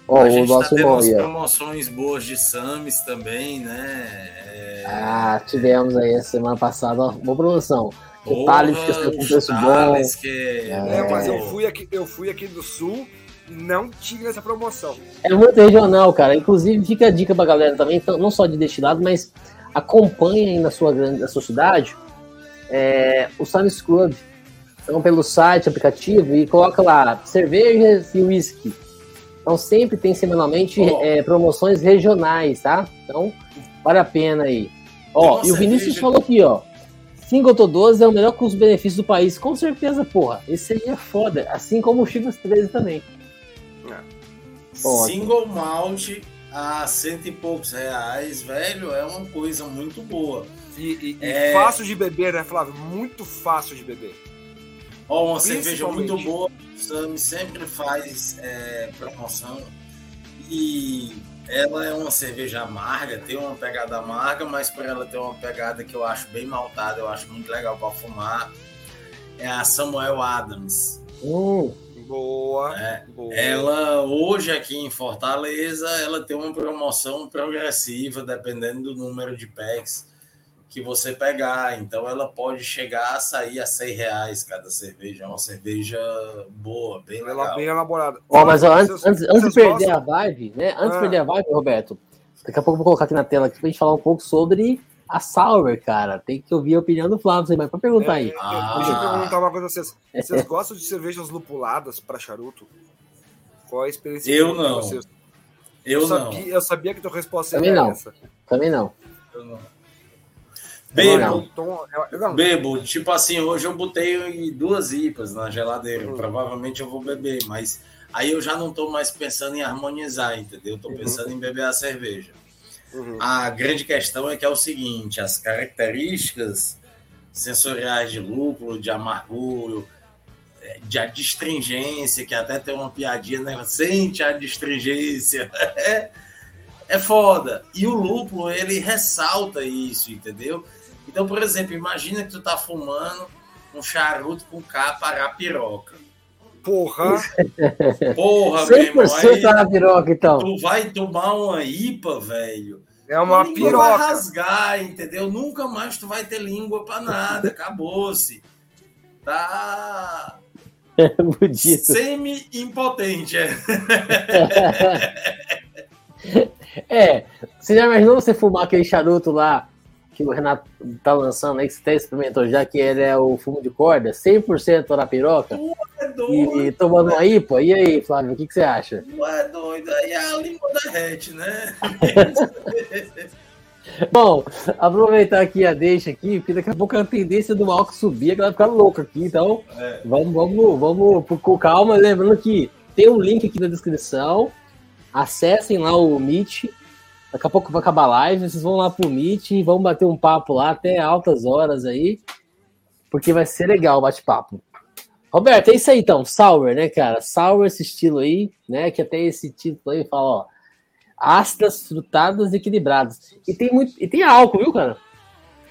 Ó, a o gente tá nosso tendo irmão umas promoções boas de Samis também, né? É, Ah, tivemos aí semana passada, ó. Boa promoção. O Thales que está com os preço bom. Que é, É, mas eu fui aqui, eu fui aqui do sul não tive essa promoção. É muito regional, cara. Inclusive, fica a dica pra galera também, então, não só de destilado, mas acompanhe aí na sua, grande, na sua cidade é, o Sam's Club. Então, pelo site, aplicativo, e coloca lá cervejas e whisky. Então, sempre tem semanalmente Ó. é, promoções regionais, tá? Então, vale a pena aí. Ó, Tem e o Vinícius falou aqui, ó. Singleton 12 é o melhor custo-benefício do país. Com certeza, porra. Esse aí é foda. Assim como o Chivas 13 também. Ótimo. single malt a cento e poucos reais, velho, é uma coisa muito boa. E, e- e É. fácil de beber, né, Flávio? Muito fácil de beber. Ó, uma cerveja muito boa. O Sami sempre faz é, promoção. E ela é uma cerveja amarga, tem uma pegada amarga, mas por ela ter uma pegada que eu acho bem maltada, eu acho muito legal para fumar. É a Samuel Adams. Hum, Boa. É, boa. Ela hoje aqui em Fortaleza, ela tem uma promoção progressiva, dependendo do número de packs que você pegar. Então ela pode chegar a sair a seis reais cada cerveja. É uma cerveja boa, bem Ela legal. bem elaborada. Ó, mas ó, antes, Vocês- antes, antes de perder gostam? a vibe, né? Antes de Ah. perder a vibe, Roberto, daqui a pouco eu vou colocar aqui na tela aqui pra gente falar um pouco sobre a Sour, cara. Tem que ouvir a opinião do Flávio, mas pode perguntar aí. É, Ah. Deixa eu perguntar uma coisa pra vocês. Vocês gostam de cervejas lupuladas para charuto? Qual é a experiência Eu de não. vocês? Eu não. sabia, eu sabia que tua resposta Também não. essa. Também não. Eu não. Bebo, bebo, tipo assim, hoje eu botei duas IPAs na geladeira. Uhum. Provavelmente eu vou beber, mas aí eu já não estou mais pensando em harmonizar, entendeu? Estou uhum. pensando uhum. em beber a cerveja. Uhum. A grande questão é que é o seguinte: as características sensoriais de lúpulo, de amarguro, é, de adstringência, que até tem uma piadinha, né? Sente a adstringência. É, é foda. E o lúpulo, ele ressalta isso, entendeu? Então, por exemplo, imagina que tu tá fumando um charuto com capa arapiroca. Porra! Porra, 100% meu irmão. Aí, arapiroca, então. Tu vai tomar uma IPA, velho. É uma piroca. vai rasgar, entendeu? Nunca mais tu vai ter língua pra nada. Acabou-se. Tá. Semi-impotente, é. é. Você já imaginou você fumar aquele charuto lá que o Renato tá lançando aí, que você até experimentou já, que ele é o fumo de corda, 100% na piroca. é doido, e tomando uma IPA. E aí, Flávio, o que, que você acha? é doido, aí a língua derrete, né? Bom, aproveitar aqui a deixa aqui, porque daqui a pouco a tendência do álcool subir, ela vai ficar louca aqui, então é. vamos, vamos, vamos com calma, lembrando que tem um link aqui na descrição, acessem lá o Meet, Daqui a pouco vai acabar a live, vocês vão lá pro Meet e vão bater um papo lá até altas horas aí, porque vai ser legal o bate-papo. Roberto, é isso aí então, Sour, né, cara? Sour, esse estilo aí, né? Que até esse título aí fala, ó, ácidas, frutadas, equilibradas. E tem muito, e tem álcool, viu, cara?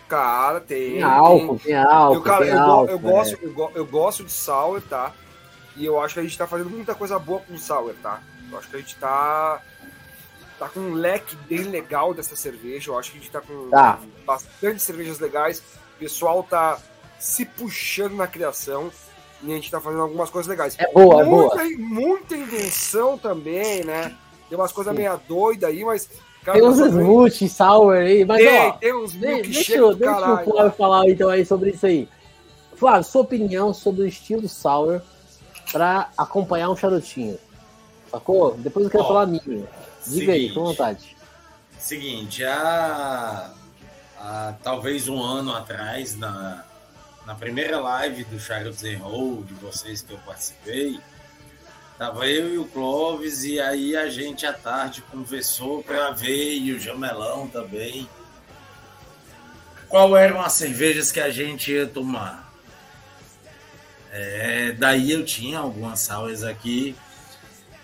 Cara, tem. Tem álcool, tem, tem álcool. Eu, cara, tem eu, álcool, eu, gosto, eu, eu, gosto de sour, tá? E eu acho que a gente tá fazendo muita coisa boa com sour, tá? Eu acho que a gente tá tá com um leque bem legal dessa cerveja. Eu acho que a gente tá com tá. bastante cervejas legais. O pessoal tá se puxando na criação e a gente tá fazendo algumas coisas legais. É boa, muita, é boa. Muita invenção também, né? Tem umas coisas meio doidas aí, mas. Cara, tem uns smoothie, sour aí, mas tem, ó. Tem uns deixa, eu, deixa o Flávio falar então aí sobre isso aí. Flávio, sua opinião sobre o estilo sour para acompanhar um charutinho. Sacou? Depois eu quero falar a minha. Diga seguinte, aí, com vontade. Seguinte, há, há, talvez um ano atrás, na, na primeira live do Charles Roll, de vocês que eu participei, tava eu e o Clóvis, e aí a gente à tarde conversou para ver, e o Jamelão também, qual eram as cervejas que a gente ia tomar. É, daí eu tinha algumas salas aqui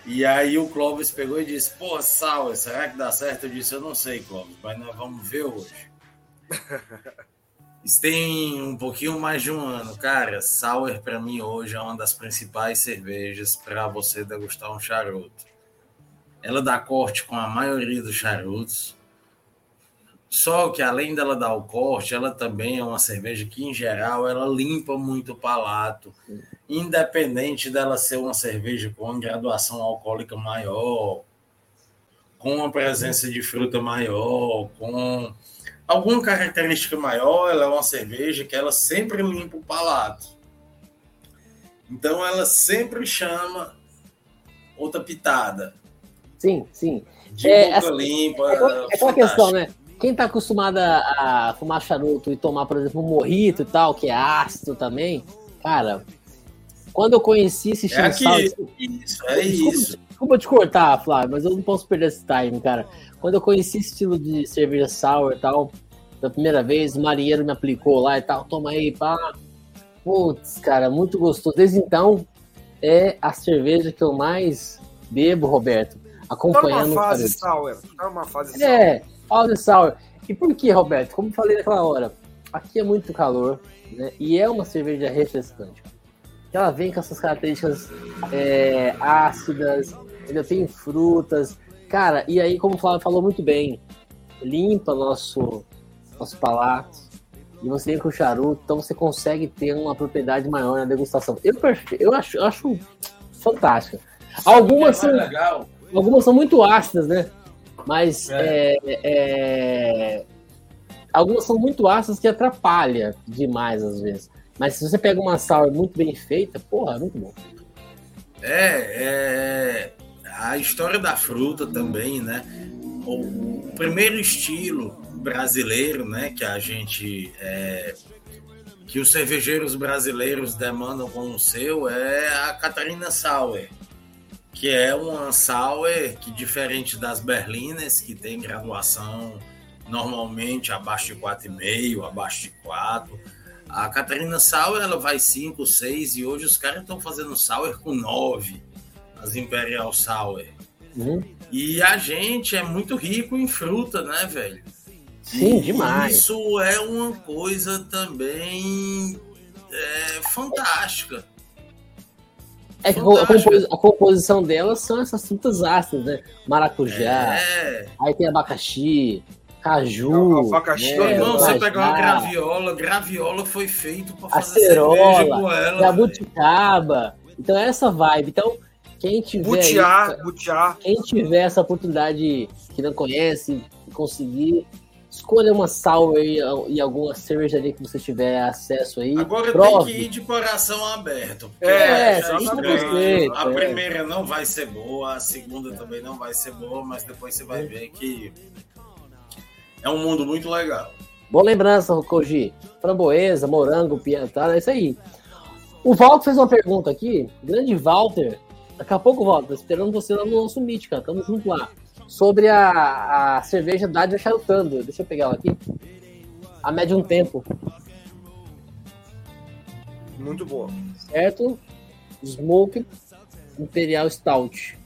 e aí o Clóvis pegou e disse: Pô, Sauer, será que dá certo? Eu disse: Eu não sei, Clóvis, mas nós vamos ver hoje. Isso tem um pouquinho mais de um ano. Cara, Sauer para mim hoje é uma das principais cervejas para você degustar um charuto. Ela dá corte com a maioria dos charutos. Só que além dela dar o corte, ela também é uma cerveja que, em geral, ela limpa muito o palato, independente dela ser uma cerveja com graduação alcoólica maior, com uma presença de fruta maior, com alguma característica maior, ela é uma cerveja que ela sempre limpa o palato. Então ela sempre chama outra pitada. Sim, sim. De é, boca assim, limpa. É, é aquela questão, né? Quem tá acostumado a fumar charuto e tomar, por exemplo, um morrito e tal, que é ácido também, cara, quando eu conheci esse é aqui, isso, é desculpa, isso. Desculpa te cortar, Flávio, mas eu não posso perder esse time, cara. Quando eu conheci esse estilo de cerveja sour e tal, da primeira vez, o marinheiro me aplicou lá e tal, toma aí, pá. Putz, cara, muito gostoso. Desde então, é a cerveja que eu mais bebo, Roberto. Acompanhando. Tá uma fase sour. Tá uma fase é, sour. All Sour. E por que, Roberto? Como falei naquela hora, aqui é muito calor, né? E é uma cerveja refrescante. Ela vem com essas características é, ácidas, ainda tem frutas. Cara, e aí, como o Flávio falou muito bem, limpa nosso, nosso palato. E você vem com o charuto, então você consegue ter uma propriedade maior na degustação. Eu, eu acho, eu acho fantástica. Algumas são, algumas são muito ácidas, né? Mas é. É, é, algumas são muito ácidas que atrapalha demais às vezes. Mas se você pega uma sour muito bem feita, porra, é muito bom. É, é a história da fruta também, né? O, o primeiro estilo brasileiro, né? Que a gente. É, que os cervejeiros brasileiros demandam como seu é a Catarina Sauer, que é uma Sauer que, diferente das berlinas, que tem graduação normalmente abaixo de 4,5, abaixo de 4. A Catarina Sauer ela vai 5, 6 e hoje os caras estão fazendo Sauer com 9, as Imperial Sauer. Uhum. E a gente é muito rico em fruta, né, velho? Sim, demais. Isso é uma coisa também é, fantástica. É que a, composição delas são essas frutas ácidas, né? Maracujá, é. aí tem abacaxi, caju. Não, abacaxi, né? não, você pegar uma graviola, graviola foi feito para fazer Acerola, cerveja com ela. Jabuticaba. Então é essa vibe. Então, quem tiver. Butiá, aí, butiá. Quem tiver essa oportunidade que não conhece, conseguir escolha uma sour e alguma cervejaria que você tiver acesso aí. Agora prove. tem que ir de coração aberto. É, exatamente. A primeira não vai ser boa, a segunda também não vai ser boa, mas depois você vai ver que é um mundo muito legal. Boa lembrança, Koji. Framboesa, morango, piantada, é isso aí. O Walter fez uma pergunta aqui. Grande Walter. Daqui a pouco, Walter, esperando você lá no nosso Meet, cara. Tamo junto lá sobre a, a cerveja Dádia Charutando. Deixa eu pegar ela aqui. A médium tempo. Muito boa. Certo? Smoke Imperial Stout.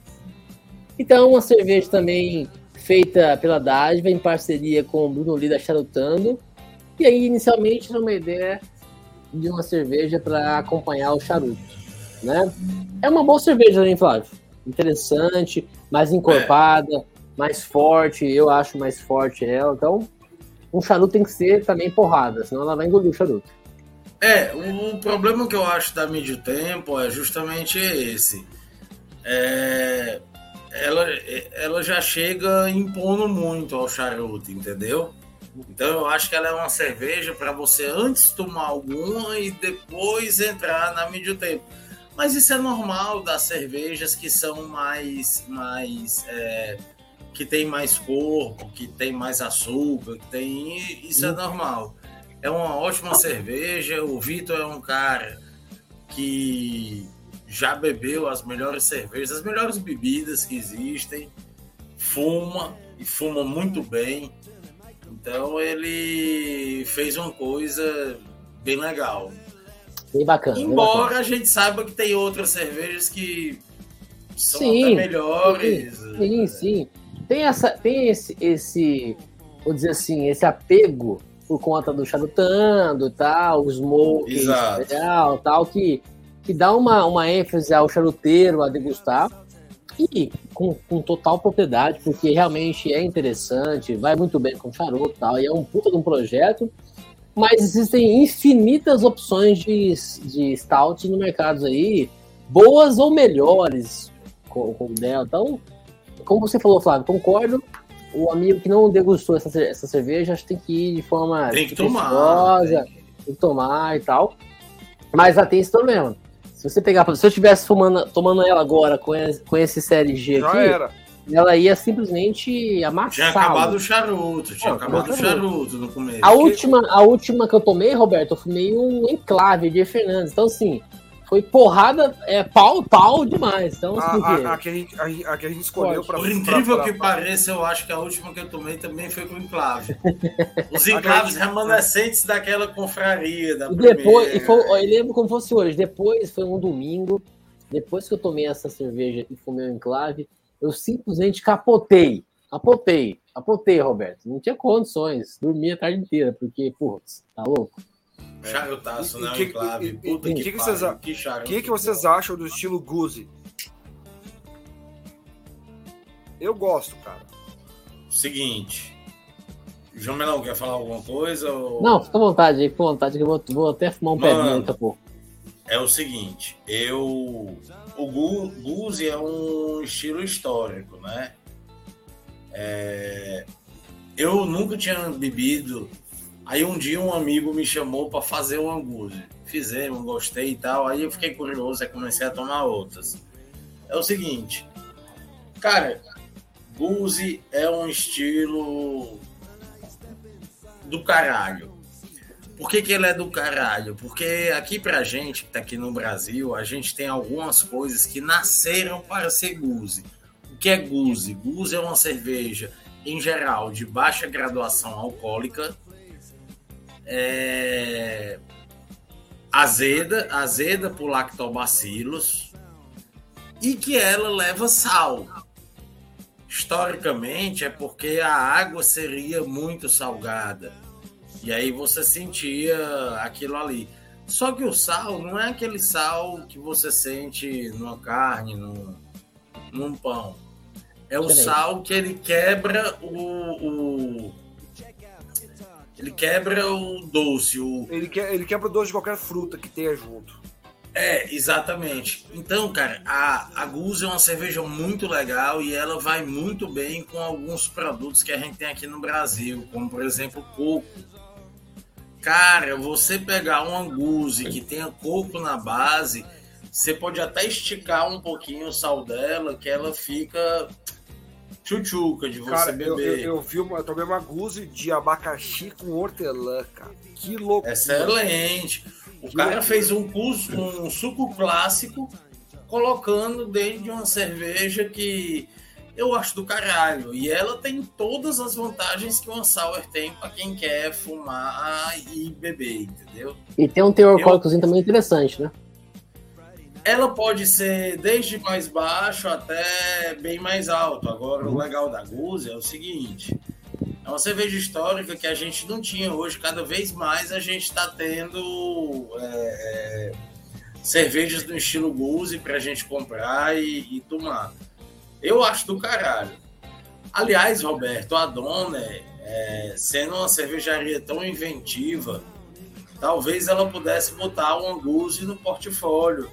Então, uma cerveja também feita pela Dádiva em parceria com o Bruno Lida Charutando. E aí, inicialmente, era uma ideia de uma cerveja para acompanhar o charuto. Né? É uma boa cerveja, hein, Flávio? Interessante, mais encorpada, é mais forte, eu acho mais forte ela. Então, um charuto tem que ser também porrada, senão ela vai engolir o charuto. É, o, problema que eu acho da Medio Tempo é justamente esse. É, ela, ela já chega impondo muito ao charuto, entendeu? Então eu acho que ela é uma cerveja para você antes tomar alguma e depois entrar na Medio Tempo. Mas isso é normal das cervejas que são mais, mais é, que tem mais corpo, que tem mais açúcar, que tem. Isso é uhum. normal. É uma ótima cerveja. O Vitor é um cara que já bebeu as melhores cervejas, as melhores bebidas que existem, fuma e fuma muito bem. Então ele fez uma coisa bem legal. Bem bacana. Embora bem bacana. a gente saiba que tem outras cervejas que são sim, até melhores. Sim, sim. Tem essa tem esse esse vou dizer assim esse apego por conta do charutando tal os smoke tal tal que que dá uma, uma ênfase ao charuteiro a degustar e com, com total propriedade porque realmente é interessante vai muito bem com charuto tal e é um puta de um projeto mas existem infinitas opções de, de stout no mercado aí boas ou melhores com, com dela então como você falou, Flávio, concordo. O amigo que não degustou essa, essa cerveja acho que tem que ir de forma tem que tomar, tem que tomar e tal. Mas tem esse problema. Se você pegar, se eu estivesse tomando, tomando ela agora com esse, com esse série G Já aqui, era. ela ia simplesmente amassar. Tinha acabado o charuto, tinha acabado o charuto no começo. A última, a última que eu tomei, Roberto, eu fumei um enclave de Fernandes. Então, assim, foi porrada, é pau, pau demais. Então, a, a, a, que a, gente, a, a que a gente escolheu para. Por incrível pra, pra, que pareça, eu acho que a última que eu tomei também foi com enclave. Os enclaves remanescentes daquela confraria. Da e depois, e foi, eu lembro como fosse hoje. Depois foi um domingo. Depois que eu tomei essa cerveja e fumei o enclave, eu simplesmente capotei. Capotei, capotei, Roberto. Não tinha condições. Dormi a tarde inteira, porque, putz, tá louco? Charutaço, né? Que, enclave. Puta que, que, que, vocês, que, que, que vocês acham do estilo Guzi? Eu gosto, cara. Seguinte. João Melão, quer falar alguma coisa? Ou... Não, fica à vontade, fica à vontade, que eu vou, vou até fumar um Mano, daqui a pouco. É o seguinte, eu. O Guzi é um estilo histórico, né? É... Eu nunca tinha bebido Aí um dia um amigo me chamou para fazer um hambúrguer. Fizemos, gostei e tal. Aí eu fiquei curioso e comecei a tomar outras. É o seguinte, cara, Guzi é um estilo do caralho. Por que, que ele é do caralho? Porque aqui pra gente, que tá aqui no Brasil, a gente tem algumas coisas que nasceram para ser guze. O que é guze? Guze é uma cerveja, em geral, de baixa graduação alcoólica, é... azeda, azeda por lactobacilos, e que ela leva sal. Historicamente, é porque a água seria muito salgada e aí você sentia aquilo ali. Só que o sal não é aquele sal que você sente numa carne, num, num pão. É o sal que ele quebra o, o, ele quebra o doce. O... Ele, que, ele quebra o doce de qualquer fruta que tenha junto. É, exatamente. Então, cara, a, a Guz é uma cerveja muito legal e ela vai muito bem com alguns produtos que a gente tem aqui no Brasil, como por exemplo coco. Cara, você pegar um anguze que tenha coco na base, você pode até esticar um pouquinho o sal dela, que ela fica tchutchuca de você cara, beber. Eu, eu, eu, vi uma, eu tomei uma guze de abacaxi com hortelã, cara. Que louco. Excelente. O que cara loucura. fez um, curso, um suco clássico colocando dentro de uma cerveja que eu acho do caralho. E ela tem todas as vantagens que uma sour tem para quem quer fumar e beber, entendeu? E tem um teor alcoólicozinho também interessante, né? Ela pode ser desde mais baixo até bem mais alto. Agora, o legal da Guzi é o seguinte: é uma cerveja histórica que a gente não tinha hoje. Cada vez mais a gente está tendo é, é, cervejas do estilo Guzi para a gente comprar e, e tomar. Eu acho do caralho. Aliás, Roberto, a Dona, é, sendo uma cervejaria tão inventiva, talvez ela pudesse botar um Anguzi no portfólio.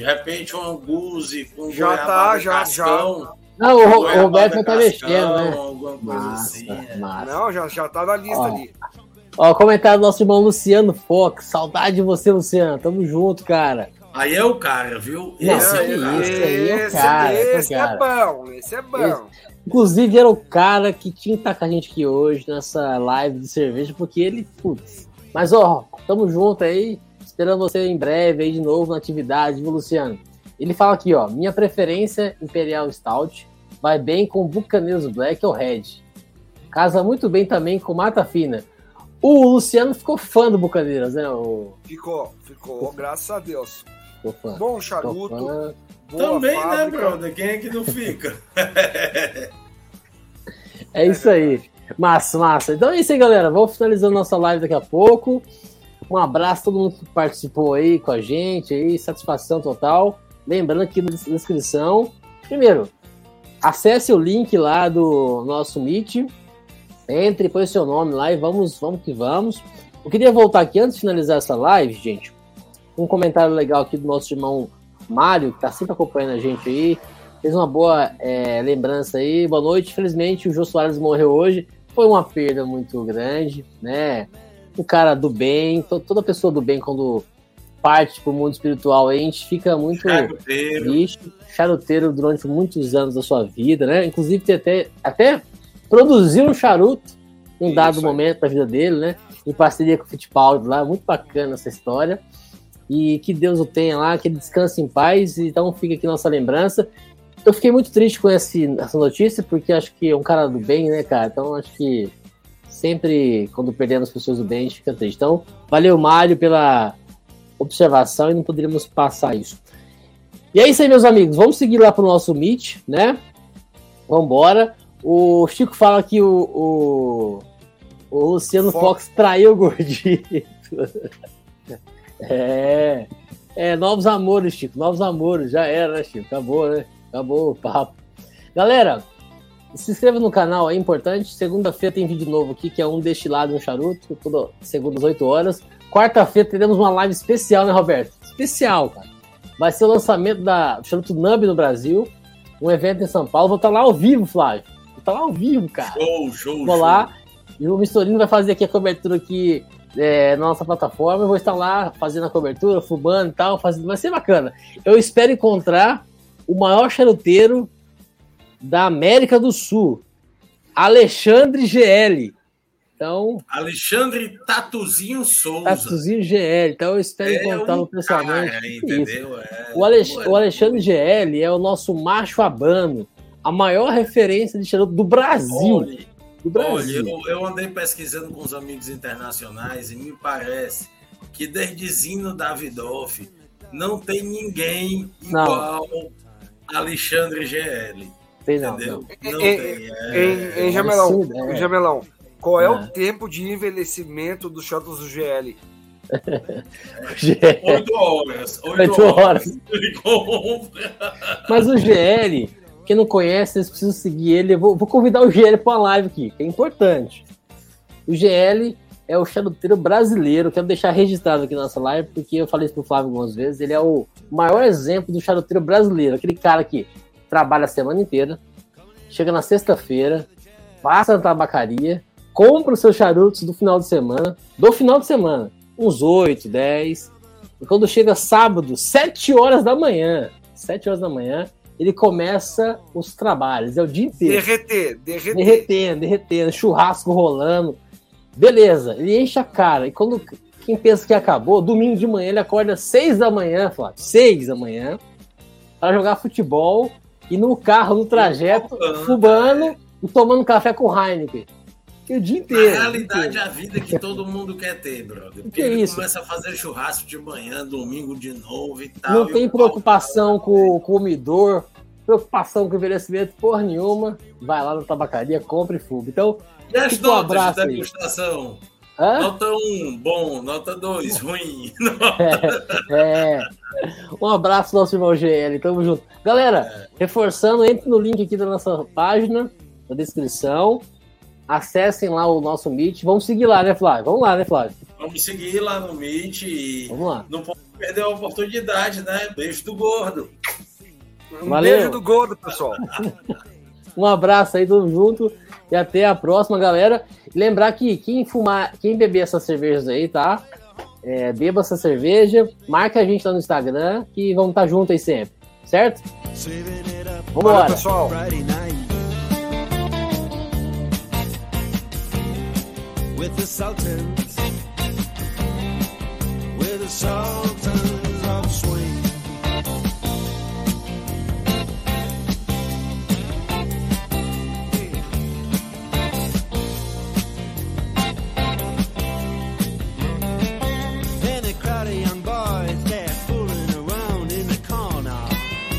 De repente, um Anguzi com já tá, já, cascão, já. Não, o, o Roberto tá mexendo, né? Massa, assim, é. massa. Não, já, já tá na lista ó, ali. Ó, comentário do nosso irmão Luciano Fox. Saudade de você, Luciano. Tamo junto, cara. Aí é o cara, viu? Esse, é, esse aí é o cara. Esse, é bom, esse é bom. Esse, inclusive, era o cara que tinha que estar com a gente aqui hoje nessa live de cerveja, porque ele, putz. Mas, ó, tamo junto aí. Esperando você em breve aí de novo na atividade, viu, Luciano? Ele fala aqui, ó. Minha preferência Imperial Stout vai bem com Buccaneers Black ou Red. Casa muito bem também com Mata Fina. O Luciano ficou fã do Bucaneiras, né? O... Ficou, ficou, graças a Deus. Bom charuto. Também, né, fábrica. né, brother? Quem é que não fica? é isso aí. Massa, massa. Então é isso aí, galera. Vamos finalizando nossa live daqui a pouco. Um abraço a todo mundo que participou aí com a gente, aí, satisfação total. Lembrando aqui na descrição, primeiro, acesse o link lá do nosso Meet, entre, põe seu nome lá e vamos, vamos que vamos. Eu queria voltar aqui antes de finalizar essa live, gente, um comentário legal aqui do nosso irmão Mário, que está sempre acompanhando a gente aí. Fez uma boa é, lembrança aí. Boa noite. Infelizmente, o Jô Soares morreu hoje. Foi uma perda muito grande, né? Um cara do bem, toda pessoa do bem, quando parte para o mundo espiritual, a gente fica muito charuteiro. triste. Charuteiro durante muitos anos da sua vida, né? Inclusive, até, até produziu um charuto em um dado momento da vida dele, né? Em parceria com o Fittipaldi lá. Muito bacana essa história e que Deus o tenha lá, que ele descanse em paz. Então fica aqui nossa lembrança. Eu fiquei muito triste com esse, essa notícia, porque acho que é um cara do bem, né, cara? Então acho que sempre quando perdemos pessoas do bem, a gente fica triste. Então, valeu, Mário, pela observação e não poderíamos passar isso. E é isso aí, meus amigos. Vamos seguir lá pro nosso Meet, né? Vamos embora. O Chico fala que o, o, o Luciano Fox. Fox traiu o gordito. É. É, novos amores, Chico. Novos amores. Já era, né, Chico? Acabou, né? Acabou o papo. Galera, se inscreva no canal, é importante. Segunda-feira tem vídeo novo aqui, que é um destilado, um charuto, toda segunda às 8 horas. Quarta-feira teremos uma live especial, né, Roberto? Especial, cara. Vai ser o lançamento da, do charuto Nub no Brasil, um evento em São Paulo. Vou estar lá ao vivo, Flávio. Vou estar lá ao vivo, cara. Show, show, Vou show. lá. E o Mistorino vai fazer aqui a cobertura aqui é, na nossa plataforma. Eu vou estar lá fazendo a cobertura, fubando e tal, fazendo. Vai ser bacana. Eu espero encontrar o maior charuteiro da América do Sul, Alexandre GL. Então. Alexandre Tatuzinho Souza. Tatuzinho GL. Então eu espero é encontrá-lo um pessoalmente. Cara, entendeu? É, o, Alex... o Alexandre GL é o nosso macho abano, a maior referência de charuto do Brasil. Olha, do Brasil. Olha, eu, eu andei pesquisando com os amigos internacionais e me parece que desde Zino Davidoff não tem ninguém igual não. Alexandre GL. Tem não, entendeu? Não, não em, tem. É, em, Jamelão, é. Jamelão, qual é, o tempo de envelhecimento dos shots do GL? Oito horas. Oito horas. Mas o GL, quem não conhece, vocês precisam seguir ele. Eu vou, vou convidar o GL para uma live aqui, que é importante. O GL é o charuteiro brasileiro. Quero deixar registrado aqui na nossa live, porque eu falei isso pro Flávio algumas vezes. Ele é o maior exemplo do charuteiro brasileiro. Aquele cara que trabalha a semana inteira, chega na sexta-feira, passa na tabacaria, compra os seus charutos do final de semana, do final de semana, uns 8, 10. E quando chega sábado, 7 horas da manhã, 7 horas da manhã, ele começa os trabalhos, é o dia inteiro. Derreter, derreter. Derretendo, derretendo, churrasco rolando, Beleza, ele enche a cara. E quando quem pensa que acabou, domingo de manhã ele acorda às 6 da manhã, Flávio, 6 da manhã, para jogar futebol e no carro, no trajeto, fubando e tomando café com Heineken. Que o dia inteiro. Na realidade, inteiro. a vida que todo mundo quer ter, brother. Porque que ele isso? começa a fazer churrasco de manhã, domingo de novo e tal. Não tem preocupação com o comedor, preocupação com o envelhecimento, porra nenhuma. Vai lá na tabacaria, compra e fuga. Então, e as notas um de degustação? Hã? Nota 1, um, bom. Nota 2, ruim. É, é, Um abraço, nosso irmão GL. Tamo junto. Galera, é. reforçando, entre no link aqui da nossa página, na descrição. Acessem lá o nosso Meet. Vamos seguir lá, né, Flávio? Vamos lá, né, Flávio? Vamos seguir lá no Meet e Vamos lá. não pode perder a oportunidade, né? Beijo do gordo. Um Valeu. beijo do gordo, pessoal. um abraço aí, tamo junto. E até a próxima, galera. lembrar que quem fumar, quem beber essas cervejas aí, tá? É, beba essa cerveja, marca a gente lá no Instagram que vamos estar tá juntos aí sempre, certo? Vamos lá, pessoal. With the Sultans, with the Sultans.